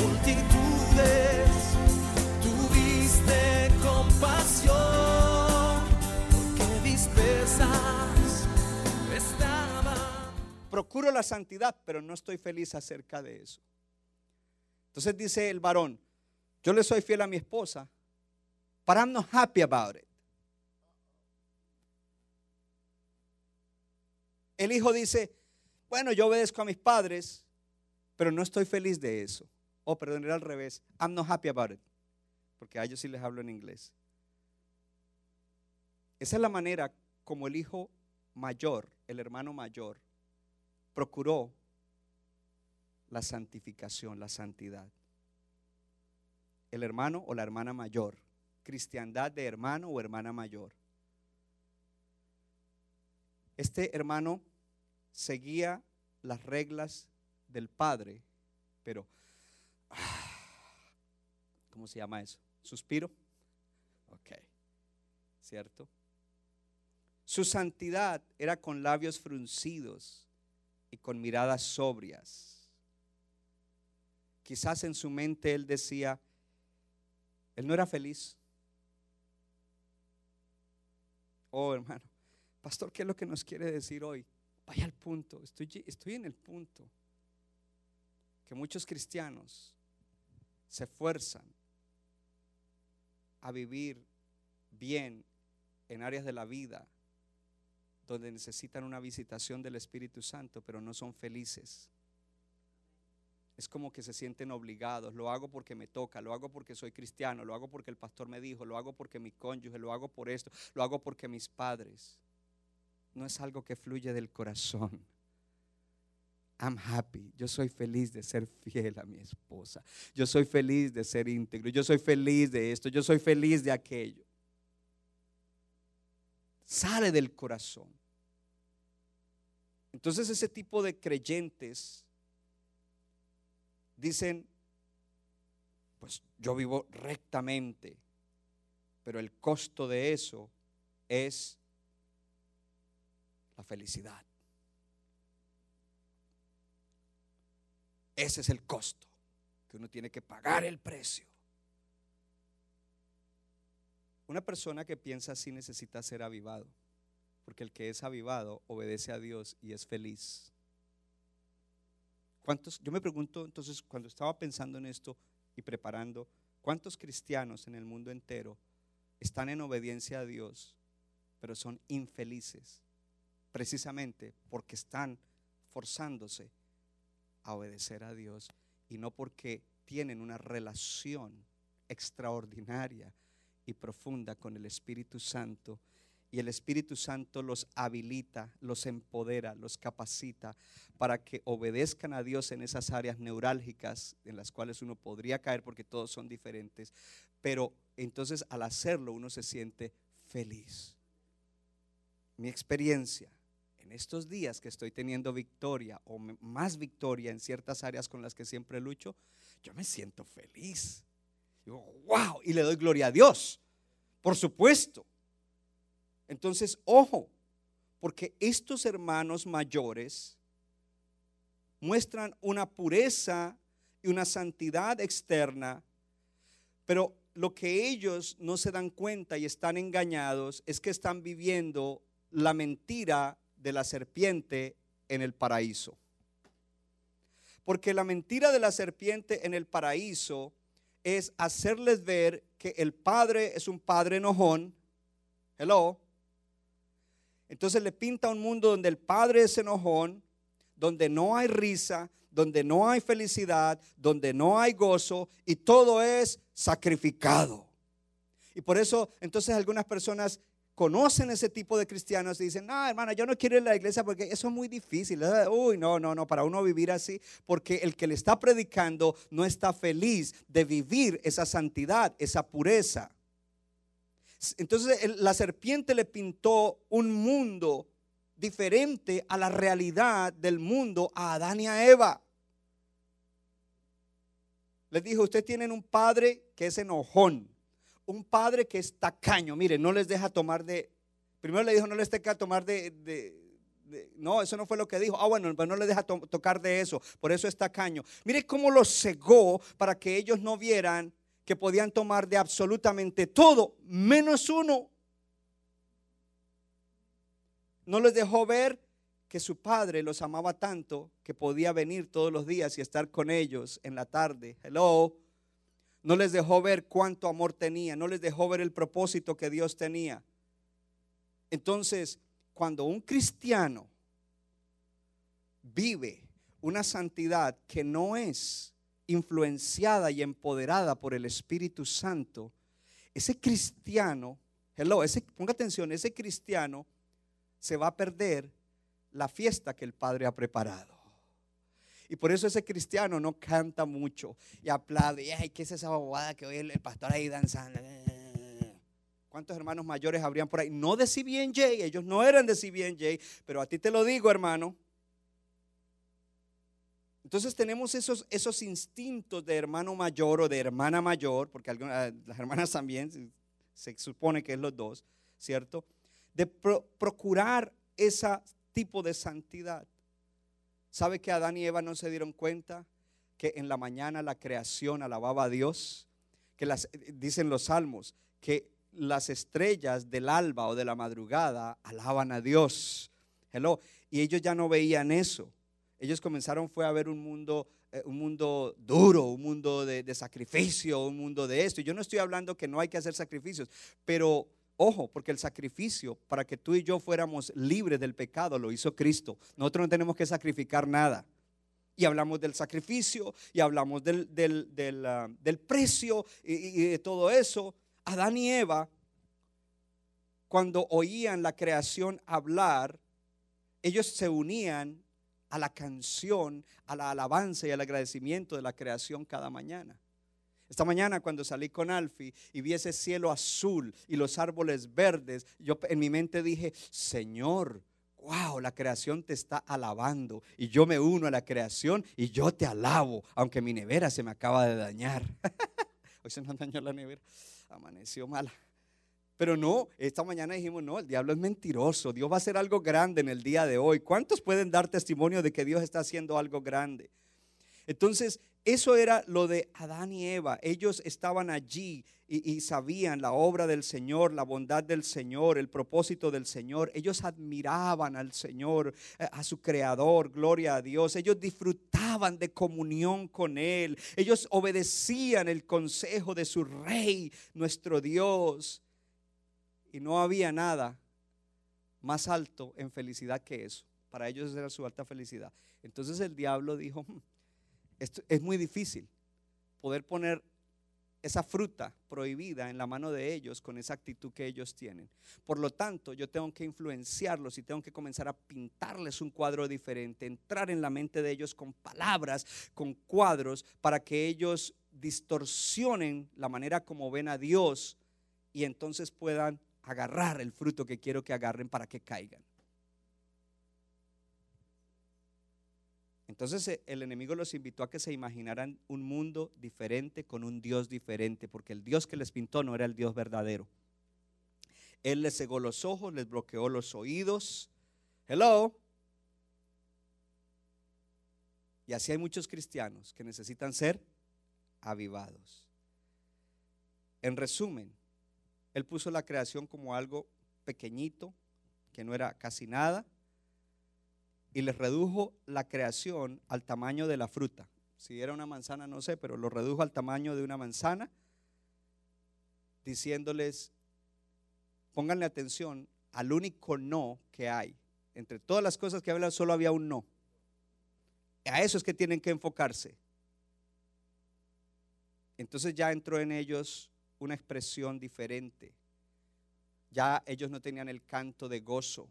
multitudes, tuviste compasión, porque dispersas estaban. Procuro la santidad, pero no estoy feliz acerca de eso. Entonces dice el varón, yo le soy fiel a mi esposa, but I'm happy about it. El hijo dice, bueno, yo obedezco a mis padres, pero no estoy feliz de eso. Oh, perdón, era al revés. I'm not happy about it. Porque a ellos sí les hablo en inglés. Esa es la manera como el hijo mayor, el hermano mayor, procuró la santificación, la santidad. El hermano o la hermana mayor. Cristiandad de hermano o hermana mayor. Este hermano seguía las reglas del padre, pero, ¿cómo se llama eso? ¿Suspiro? Ok, ¿cierto? Su santidad era con labios fruncidos y con miradas sobrias. Quizás en su mente él decía, él no era feliz. Oh, hermano, pastor, ¿qué es lo que nos quiere decir hoy? Vaya al punto, estoy, estoy en el punto que muchos cristianos se esfuerzan a vivir bien en áreas de la vida donde necesitan una visitación del Espíritu Santo, pero no son felices. Es como que se sienten obligados. Lo hago porque me toca, lo hago porque soy cristiano, lo hago porque el pastor me dijo, lo hago porque mi cónyuge, lo hago por esto, lo hago porque mis padres. No es algo que fluye del corazón. I'm happy. Yo soy feliz de ser fiel a mi esposa. Yo soy feliz de ser íntegro. Yo soy feliz de esto. Yo soy feliz de aquello. Sale del corazón. Entonces ese tipo de creyentes dicen, pues yo vivo rectamente, pero el costo de eso es la felicidad. Ese es el costo, que uno tiene que pagar el precio. Una persona que piensa así necesita ser avivado, porque el que es avivado obedece a Dios y es feliz. ¿Cuántos, yo me pregunto entonces, cuando estaba pensando en esto y preparando, ¿cuántos cristianos en el mundo entero están en obediencia a Dios, pero son infelices? Precisamente porque están forzándose a obedecer a Dios y no porque tienen una relación extraordinaria y profunda con el Espíritu Santo. Y el Espíritu Santo los habilita, los empodera, los capacita para que obedezcan a Dios en esas áreas neurálgicas en las cuales uno podría caer porque todos son diferentes. Pero entonces al hacerlo uno se siente feliz. Mi experiencia en estos días que estoy teniendo victoria o más victoria en ciertas áreas con las que siempre lucho, yo me siento feliz. Wow, y le doy gloria a Dios, por supuesto. Entonces, ojo, porque estos hermanos mayores muestran una pureza y una santidad externa, pero lo que ellos no se dan cuenta y están engañados es que están viviendo la mentira de la serpiente en el paraíso. Porque la mentira de la serpiente en el paraíso es hacerles ver que el padre es un padre enojón. Hello. Entonces le pinta un mundo donde el padre es enojón, donde no hay risa, donde no hay felicidad, donde no hay gozo y todo es sacrificado. Y por eso entonces algunas personas conocen ese tipo de cristianos y dicen, no, hermana, yo no quiero ir a la iglesia porque eso es muy difícil. Uy, no, no, no, para uno vivir así, porque el que le está predicando no está feliz de vivir esa santidad, esa pureza. Entonces la serpiente le pintó un mundo diferente a la realidad del mundo a Adán y a Eva. Les dijo, ustedes tienen un padre que es enojón, un padre que es tacaño, mire, no les deja tomar de, primero le dijo, no les deja tomar de, no, eso no fue lo que dijo, ah, bueno, pues no les deja to- tocar de eso, por eso es tacaño. Mire cómo los cegó para que ellos no vieran que podían tomar de absolutamente todo, menos uno. No les dejó ver que su padre los amaba tanto que podía venir todos los días y estar con ellos en la tarde. Hello. No les dejó ver cuánto amor tenía, no les dejó ver el propósito que Dios tenía. Entonces, cuando un cristiano vive una santidad que no es influenciada y empoderada por el Espíritu Santo, ese cristiano, hello, ese, ponga atención, ese cristiano se va a perder la fiesta que el Padre ha preparado. Y por eso ese cristiano no canta mucho y aplaude. Y, Ay, ¿qué es esa bobada que hoy el, pastor ahí danzando? ¿Cuántos hermanos mayores habrían por ahí? No de CBNJ, ellos no eran de CBNJ, pero a ti te lo digo, hermano. Entonces tenemos esos, esos instintos de hermano mayor o de hermana mayor, porque algunas, las hermanas también, se- supone que es los dos, ¿cierto? De pro- procurar ese tipo de santidad. ¿Sabe que Adán y Eva no se dieron cuenta que en la mañana la creación alababa a Dios? Que las, dicen los salmos, que las estrellas del alba o de la madrugada alaban a Dios. Hello. Y ellos ya no veían eso. Ellos comenzaron fue a ver un mundo, eh, un mundo duro, un mundo de, de sacrificio, un mundo de esto. Y Yo no estoy hablando que no hay que hacer sacrificios, pero ojo, porque el sacrificio para que tú y yo fuéramos libres del pecado lo hizo Cristo. Nosotros no tenemos que sacrificar nada. Y hablamos del sacrificio y hablamos del, del- del, ah, del precio y, y- de todo eso. Adán y Eva, cuando oían la creación hablar, ellos se unían a la canción, a la alabanza y al agradecimiento de la creación cada mañana. Esta mañana cuando salí con Alfie y vi ese cielo azul y los árboles verdes, yo en mi mente dije, Señor, wow, la creación te está alabando y yo me uno a la creación y yo te alabo, aunque mi nevera se me acaba de dañar. Hoy se nos dañó la nevera, amaneció mala. Pero no, esta mañana dijimos, no, el diablo es mentiroso, Dios va a hacer algo grande en el día de hoy. ¿Cuántos pueden dar testimonio de que Dios está haciendo algo grande? Entonces, eso era lo de Adán y Eva. Ellos estaban allí y, sabían la obra del Señor, la bondad del Señor, el propósito del Señor. Ellos admiraban al Señor, eh, a su Creador, gloria a Dios. Ellos disfrutaban de comunión con Él. Ellos obedecían el consejo de su Rey, nuestro Dios. Y no había nada más alto en felicidad que eso. Para ellos era su alta felicidad. Entonces el diablo dijo, "Hmm, es muy difícil poder poner esa fruta prohibida en la mano de ellos con esa actitud que ellos tienen. Por lo tanto, yo tengo que influenciarlos y tengo que comenzar a pintarles un cuadro diferente, entrar en la mente de ellos con palabras, con cuadros, para que ellos distorsionen la manera como ven a Dios y entonces puedan agarrar el fruto que quiero que agarren para que caigan. Entonces eh, el enemigo los invitó a que se imaginaran un mundo diferente con un Dios diferente, porque el Dios que les pintó no era el Dios verdadero. Él les cegó los ojos, les bloqueó los oídos. Hello. Y así hay muchos cristianos que necesitan ser avivados. En resumen, él puso la creación como algo pequeñito, que no era casi nada, y les redujo la creación al tamaño de la fruta. Si era una manzana, no sé, pero lo redujo al tamaño de una manzana, diciéndoles, pónganle atención al único no que hay. Entre todas las cosas que hablan, solo había un no. A eso es que tienen que enfocarse. Entonces ya entró en ellos una expresión diferente. ya ellos no tenían el canto de gozo,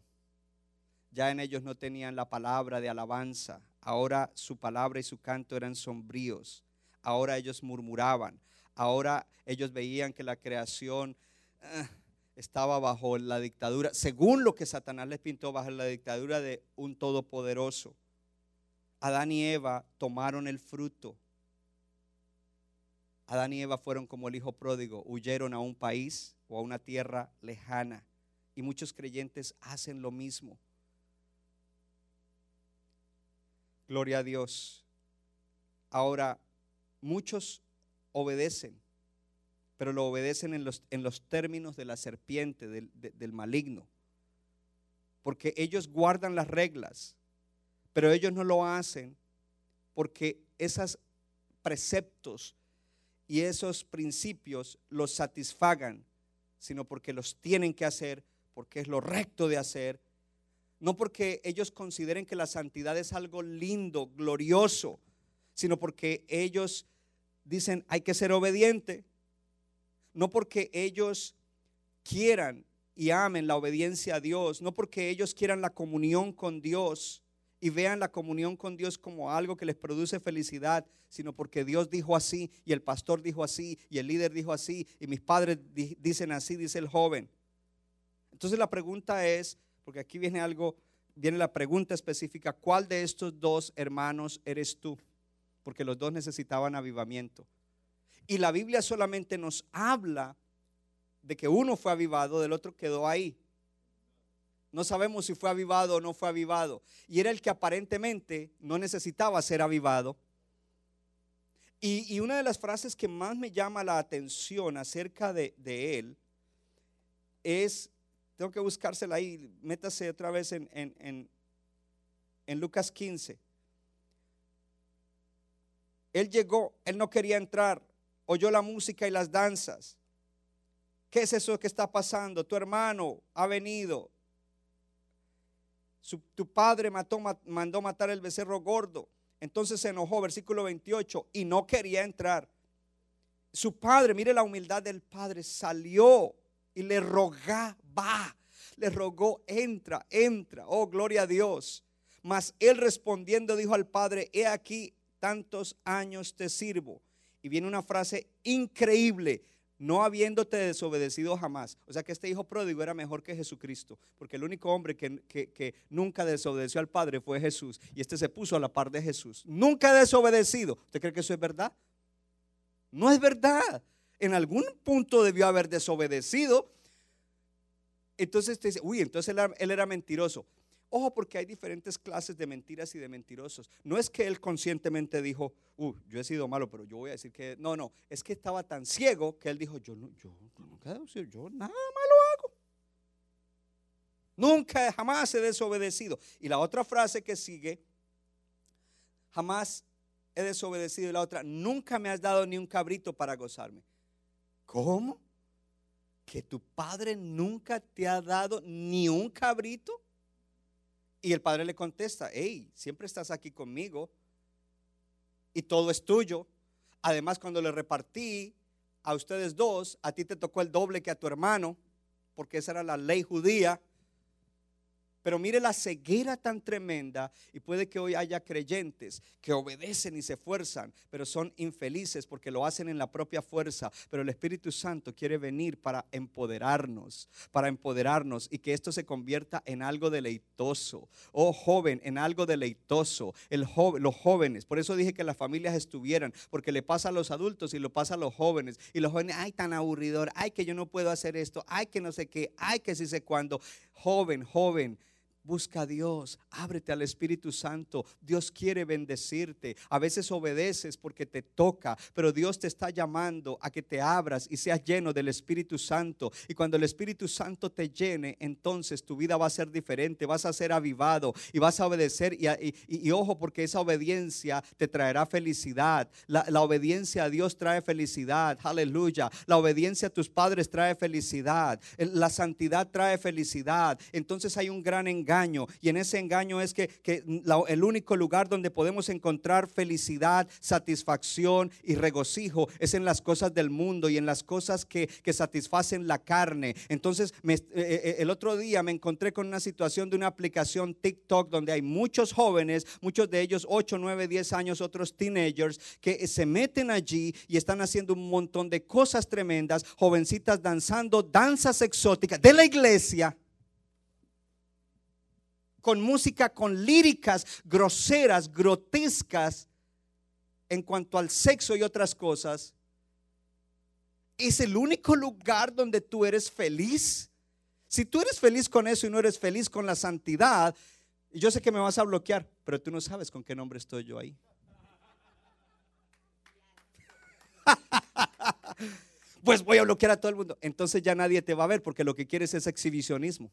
ya en ellos no tenían la palabra de alabanza, ahora su palabra y su canto eran sombríos, ahora ellos murmuraban, ahora ellos veían que la creación ah, estaba bajo la dictadura, según lo que Satanás les pintó, bajo la dictadura de un todopoderoso. Adán y Eva tomaron el fruto. Adán y Eva fueron como el hijo pródigo, huyeron a un país o a una tierra lejana. Y muchos creyentes hacen lo mismo. Gloria a Dios. Ahora, muchos obedecen, pero lo obedecen en los, en los términos de la serpiente, del, del maligno. Porque ellos guardan las reglas, pero ellos no lo hacen porque esos preceptos y esos principios los satisfagan, sino porque los tienen que hacer, porque es lo recto de hacer, no porque ellos consideren que la santidad es algo lindo, glorioso, sino porque ellos dicen hay que ser obediente, no porque ellos quieran y amen la obediencia a Dios, no porque ellos quieran la comunión con Dios y vean la comunión con Dios como algo que les produce felicidad, sino porque Dios dijo así y el pastor dijo así y el líder dijo así y mis padres dicen así, dice el joven. Entonces la pregunta es, porque aquí viene algo, viene la pregunta específica, ¿cuál de estos dos hermanos eres tú? Porque los dos necesitaban avivamiento. Y la Biblia solamente nos habla de que uno fue avivado, del otro quedó ahí. No sabemos si fue avivado o no fue avivado. Y era el que aparentemente no necesitaba ser avivado. Y, una de las frases que más me llama la atención acerca de, él es, tengo que buscársela ahí, métase otra vez en, en, en Lucas 15. Él llegó, él no quería entrar, oyó la música y las danzas. ¿Qué es eso que está pasando? Tu hermano ha venido, tu padre mandó matar el becerro gordo. Entonces se enojó, versículo 28, y no quería entrar. Su padre, mire la humildad del padre, salió y le rogaba, le rogó, entra, entra, oh gloria a Dios. Mas él respondiendo dijo al padre, he aquí tantos años te sirvo. Y viene una frase increíble, no habiéndote desobedecido jamás. O sea que este hijo pródigo era mejor que Jesucristo, porque el único hombre que, nunca desobedeció al Padre fue Jesús, y este se puso a la par de Jesús. Nunca desobedecido. ¿Usted cree que eso es verdad? No es verdad. En algún punto debió haber desobedecido. Entonces usted dice, uy, entonces él era mentiroso. Ojo porque hay diferentes clases de mentiras y de mentirosos. No es que él conscientemente dijo, uh, yo he sido malo, pero yo voy a decir que no, no, es que estaba tan ciego que él dijo, yo, no, yo decir, yo nada malo hago. Nunca, jamás he desobedecido. Y la otra frase que sigue, jamás he desobedecido. Y la otra, nunca me has dado ni un cabrito para gozarme. ¿Cómo? ¿Que tu padre nunca te ha dado ni un cabrito? Y el padre le contesta, hey, siempre estás aquí conmigo y todo es tuyo. Además, cuando le repartí a ustedes dos, a ti te tocó el doble que a tu hermano, porque esa era la ley judía. Pero mire la ceguera tan tremenda y puede que hoy haya creyentes que obedecen y se esfuerzan, pero son infelices porque lo hacen en la propia fuerza. Pero el Espíritu Santo quiere venir para empoderarnos, para empoderarnos y que esto se convierta en algo deleitoso. Oh joven, en algo deleitoso. El los jóvenes, por eso dije que las familias estuvieran, porque le pasa a los adultos y lo pasa a los jóvenes. Y los jóvenes, ay, tan aburridor, ay, que yo no puedo hacer esto, ay, que no sé qué, ay, que sí sé cuándo. Joven, joven Busca a Dios, ábrete al Espíritu Santo. Dios quiere bendecirte. A veces obedeces porque te toca, pero Dios te está llamando a que te abras y seas lleno del Espíritu Santo. Y cuando el Espíritu Santo te llene, entonces tu vida va a ser diferente, vas a ser avivado y vas a obedecer. Y, ojo, porque esa obediencia te traerá felicidad. La, la obediencia a Dios trae felicidad. Aleluya. La obediencia a tus padres trae felicidad. La santidad trae felicidad. Entonces hay un gran engaño Y en ese engaño es que, el único lugar donde podemos encontrar felicidad, satisfacción y regocijo es en las cosas del mundo y en las cosas que, satisfacen la carne. Entonces, eh, eh, el otro día me encontré con una situación de una aplicación TikTok donde hay muchos jóvenes, muchos de ellos 8, 9, 10 años, otros teenagers, que se meten allí y están haciendo un montón de cosas tremendas, jovencitas danzando danzas exóticas de la iglesia con música, con líricas groseras, grotescas en cuanto al sexo y otras cosas. ¿Es el único lugar donde tú eres feliz? Si tú eres feliz con eso y no eres feliz con la santidad, yo sé que me vas a bloquear, pero tú no sabes con qué nombre estoy yo ahí. Pues voy a bloquear a todo el mundo. Entonces ya nadie te va a ver porque lo que quieres es exhibicionismo.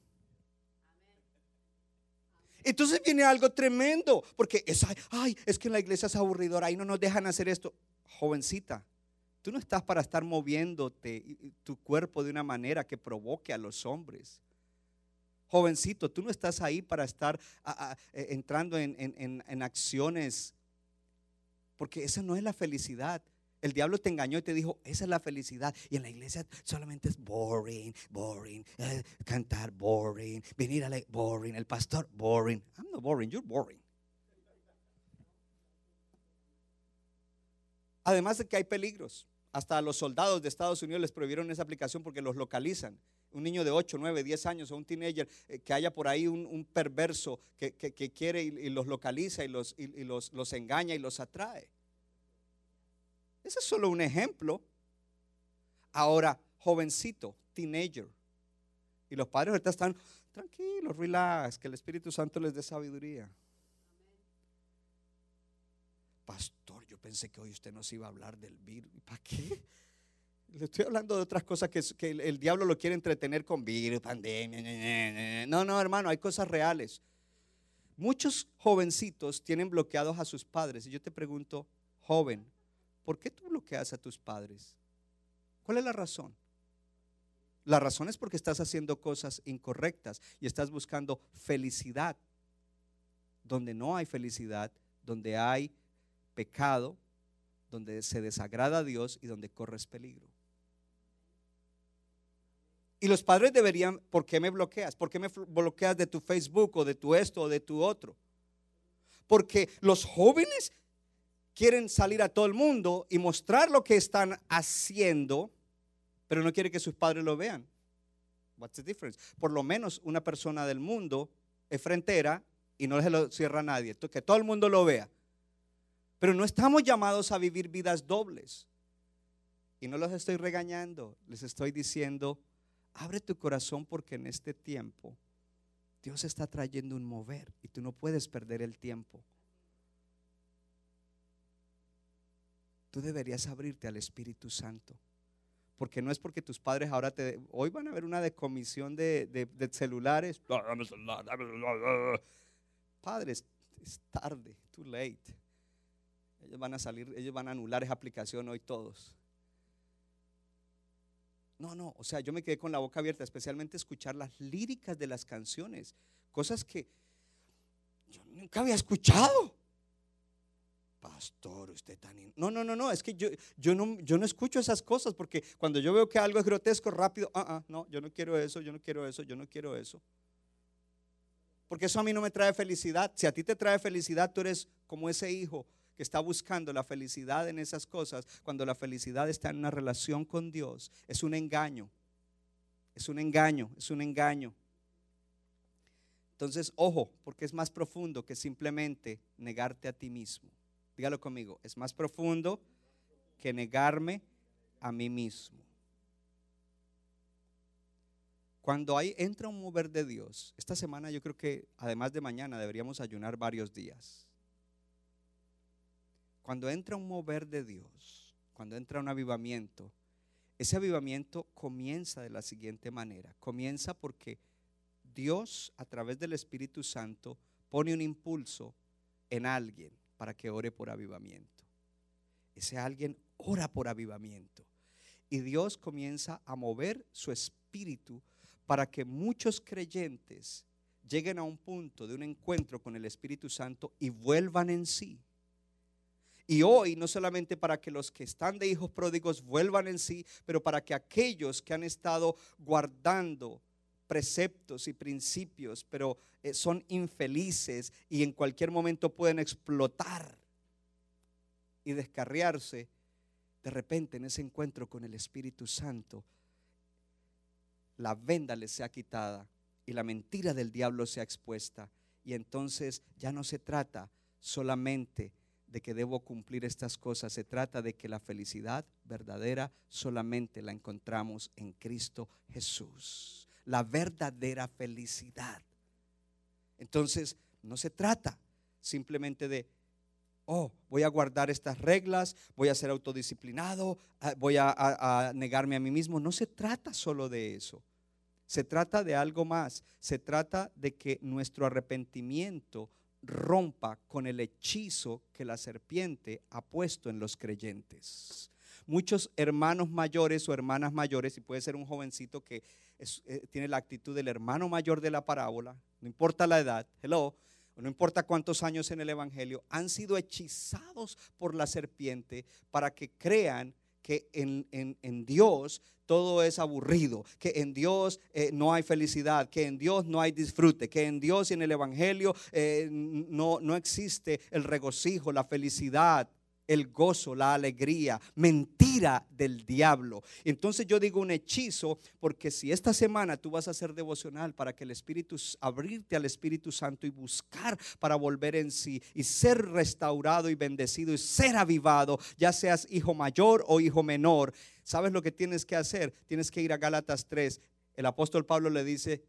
Entonces viene algo tremendo, porque es, ay, es que en la iglesia es aburridora, ahí no nos dejan hacer esto. Jovencita, tú no estás para estar moviéndote tu cuerpo de una manera que provoque a los hombres. Jovencito, tú no estás ahí para estar eh, entrando en, en- en- en acciones, porque esa no es la felicidad. El diablo te engañó y te dijo, esa es la felicidad. Y en la iglesia solamente es boring, boring, eh, cantar boring, venir a la boring, el pastor boring. I'm not boring, you're boring. Además de que hay peligros. Hasta a los soldados de Estados Unidos les prohibieron esa aplicación porque los localizan. Un niño de 8, 9, 10 años o un teenager eh, que haya por ahí un, perverso que, quiere y, los localiza y, los engaña y los atrae. Ese es solo un ejemplo. Ahora, jovencito, teenager. Y los padres ahorita están tranquilos, relax, que el Espíritu Santo les dé sabiduría. Pastor, yo pensé que hoy usted nos iba a hablar del virus. ¿Para qué? Le estoy hablando de otras cosas que, el, el diablo lo quiere entretener con virus, pandemia. No, no, hermano, hay cosas reales. Muchos jovencitos tienen bloqueados a sus padres. Y yo te pregunto, joven, ¿por qué tú bloqueas a tus padres? ¿Cuál es la razón? La razón es porque estás haciendo cosas incorrectas y estás buscando felicidad. Donde no hay felicidad, donde hay pecado, donde se desagrada a Dios y donde corres peligro. Y los padres deberían, ¿por qué me bloqueas? ¿Por qué me bloqueas de tu Facebook o de tu esto o de tu otro? Porque los jóvenes quieren salir a todo el mundo y mostrar lo que están haciendo, pero no quiere que sus padres lo vean. What's the difference? Por lo menos una persona del mundo es frentera y no se lo cierra a nadie, que todo el mundo lo vea. Pero no estamos llamados a vivir vidas dobles. Y no los estoy regañando, les estoy diciendo, abre tu corazón porque en este tiempo Dios está trayendo un mover y tú no puedes perder el tiempo. Tú deberías abrirte al Espíritu Santo. Porque no es porque tus padres ahora te... Hoy van a haber una decomisión de, de- de celulares. Padres, es tarde, too late. Ellos van a salir, ellos van a anular esa aplicación hoy todos. No, no, o sea, yo me quedé con la boca abierta, especialmente escuchar las líricas de las canciones, cosas que yo nunca había escuchado. Pastor, usted tan... No, no, no, no, es que yo, yo, no, yo no escucho esas cosas porque cuando yo veo que algo es grotesco, rápido, ah, ah, no, yo no quiero eso, yo no quiero eso, yo no quiero eso. Porque eso a mí no me trae felicidad. Si a ti te trae felicidad, tú eres como ese hijo que está buscando la felicidad en esas cosas, cuando la felicidad está en una relación con Dios, es un engaño. Es un engaño, es un engaño. Entonces, ojo, porque es más profundo que simplemente negarte a ti mismo. Dígalo conmigo, es más profundo que negarme a mí mismo. Cuando hay, entra un mover de Dios, esta semana yo creo que además de mañana deberíamos ayunar varios días. Cuando entra un mover de Dios, cuando entra un avivamiento, ese avivamiento comienza de la siguiente manera. Comienza porque Dios a través del Espíritu Santo pone un impulso en alguien para que ore por avivamiento. Ese alguien ora por avivamiento. Y Dios comienza a mover su espíritu para que muchos creyentes lleguen a un punto de un encuentro con el Espíritu Santo y vuelvan en sí. Y hoy, no solamente para que los que están de hijos pródigos vuelvan en sí, pero para que aquellos que han estado guardando preceptos y principios, pero eh, son infelices y en cualquier momento pueden explotar y descarriarse, de repente en ese encuentro con el Espíritu Santo, la venda les sea quitada y la mentira del diablo sea expuesta. Y entonces ya no se trata solamente de que debo cumplir estas cosas, se trata de que la felicidad verdadera solamente la encontramos en Cristo Jesús. La verdadera felicidad. Entonces, no se trata simplemente de, oh, voy a guardar estas reglas, voy a ser autodisciplinado, ah, voy a, negarme a mí mismo. No se trata solo de eso. Se trata de algo más. Se trata de que nuestro arrepentimiento rompa con el hechizo que la serpiente ha puesto en los creyentes. Muchos hermanos mayores o hermanas mayores, y puede ser un jovencito que eh, tiene la actitud del hermano mayor de la parábola, no importa la edad, hello, no importa cuántos años en el Evangelio, han sido hechizados por la serpiente para que crean que en, Dios todo es aburrido, que en Dios eh, no hay felicidad, que en Dios no hay disfrute, que en Dios y en el Evangelio eh, no, no existe el regocijo, la felicidad, el gozo, la alegría, mentira del diablo. Entonces yo digo un hechizo porque si esta semana tú vas a hacer devocional para que el Espíritu, abrirte al Espíritu Santo y buscar para volver en sí y ser restaurado y bendecido y ser avivado, ya seas hijo mayor o hijo menor, ¿sabes lo que tienes que hacer? Tienes que ir a Gálatas 3. El apóstol Pablo le dice,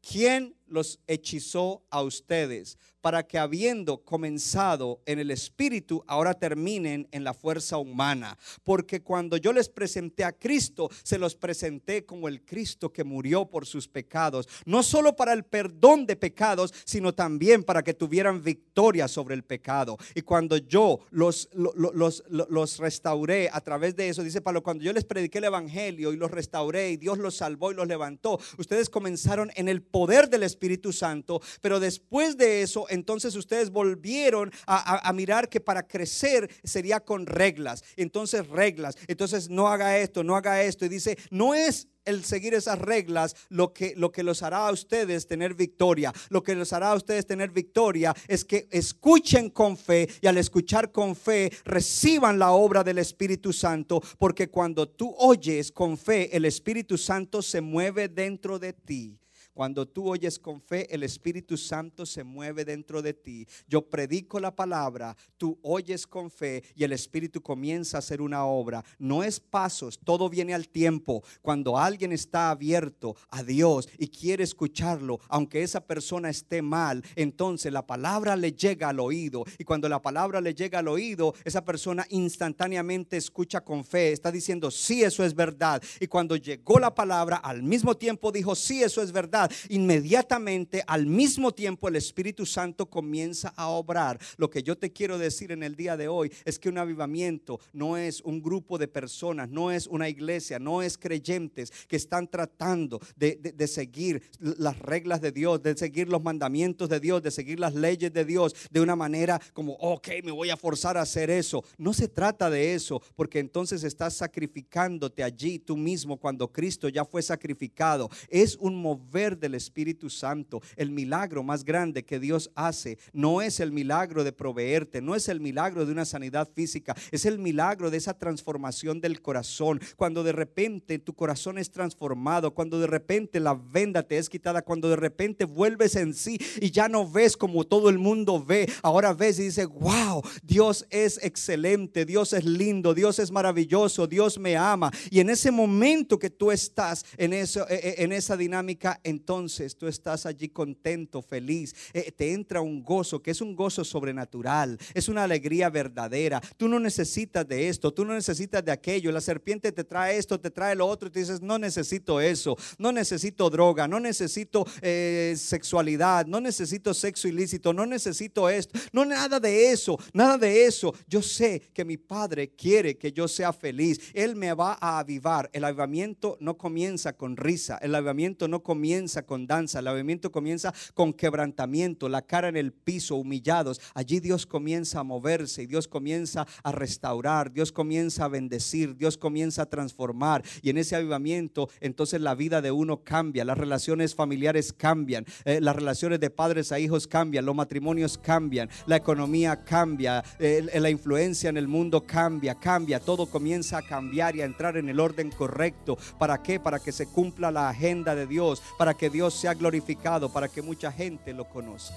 ¿quién los hechizó a ustedes? Para que habiendo comenzado en el Espíritu, ahora terminen en la fuerza humana. Porque cuando yo les presenté a Cristo, se los presenté como el Cristo que murió por sus pecados, no solo para el perdón de pecados, sino también para que tuvieran victoria sobre el pecado. Y cuando yo los, los, los, restauré a través de eso, dice Pablo, cuando yo les prediqué el Evangelio y los restauré y Dios los salvó y los levantó, ustedes comenzaron en el poder del Espíritu Santo, pero después de eso, entonces ustedes volvieron a, mirar que para crecer sería con reglas. Entonces reglas. Entonces no haga esto, no haga esto. Y dice, no es el seguir esas reglas lo que, lo que los hará a ustedes tener victoria. Lo que los hará a ustedes tener victoria es que escuchen con fe y al escuchar con fe reciban la obra del Espíritu Santo. Porque cuando tú oyes con fe, el Espíritu Santo se mueve dentro de ti. Cuando tú oyes con fe, el Espíritu Santo se mueve dentro de ti. Yo predico la palabra, tú oyes con fe y el Espíritu comienza a hacer una obra. No es pasos, todo viene al tiempo. Cuando alguien está abierto a Dios y quiere escucharlo, aunque esa persona esté mal, entonces la palabra le llega al oído. Y cuando la palabra le llega al oído, esa persona instantáneamente escucha con fe. Está diciendo, sí, eso es verdad. Y cuando llegó la palabra, al mismo tiempo dijo, sí, eso es verdad inmediatamente al mismo tiempo el Espíritu Santo comienza a obrar. Lo que yo te quiero decir en el día de hoy es que un avivamiento no es un grupo de personas, no es una iglesia, no es creyentes que están tratando de, de seguir las reglas de Dios, de seguir los mandamientos de Dios, de seguir las leyes de Dios de una manera como, ok, me voy a forzar a hacer eso. No se trata de eso, porque entonces estás sacrificándote allí tú mismo cuando Cristo ya fue sacrificado. Es un mover del Espíritu Santo. El milagro más grande que Dios hace no es el milagro de proveerte, no es el milagro de una sanidad física, es el milagro de esa transformación del corazón. Cuando de repente tu corazón es transformado, cuando de repente la venda te es quitada, cuando de repente vuelves en sí y ya no ves como todo el mundo ve, ahora ves y dices, wow, Dios es excelente, Dios es lindo, Dios es maravilloso, Dios me ama. Y en ese momento que tú estás en, eso, e, e, en esa dinámica, en entonces tú estás allí contento, feliz, eh, te entra un gozo que es un gozo sobrenatural, es una alegría verdadera. Tú no necesitas de esto, tú no necesitas de aquello. La serpiente te trae esto, te trae lo otro y tú dices, no necesito eso, no necesito droga, no necesito eh, sexualidad, no necesito sexo ilícito, no necesito esto, no nada de eso, nada de eso. Yo sé que mi Padre quiere que yo sea feliz. Él me va a avivar. El avivamiento no comienza con risa, el avivamiento no comienza con danza, el avivamiento comienza con quebrantamiento, la cara en el piso, humillados. Allí Dios comienza a moverse y Dios comienza a restaurar, Dios comienza a bendecir, Dios comienza a transformar. Y en ese avivamiento, entonces la vida de uno cambia, las relaciones familiares cambian, eh, las relaciones de padres a hijos cambian, los matrimonios cambian, la economía cambia, la influencia en el mundo cambia, cambia, todo comienza a cambiar y a entrar en el orden correcto. ¿Para qué? Para que se cumpla la agenda de Dios, para que Dios sea glorificado, para que mucha gente lo conozca.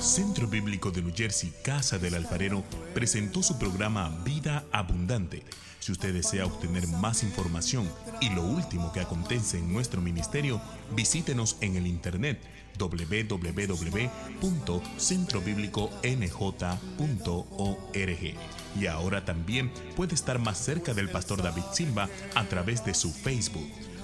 Centro Bíblico de New Jersey, Casa del Alfarero, presentó su programa Vida Abundante. Si usted desea obtener más información y lo último que acontece en nuestro ministerio, visítenos en el internet www.centrobibliconj.org. Y ahora también puede estar más cerca del pastor David Silva a través de su Facebook,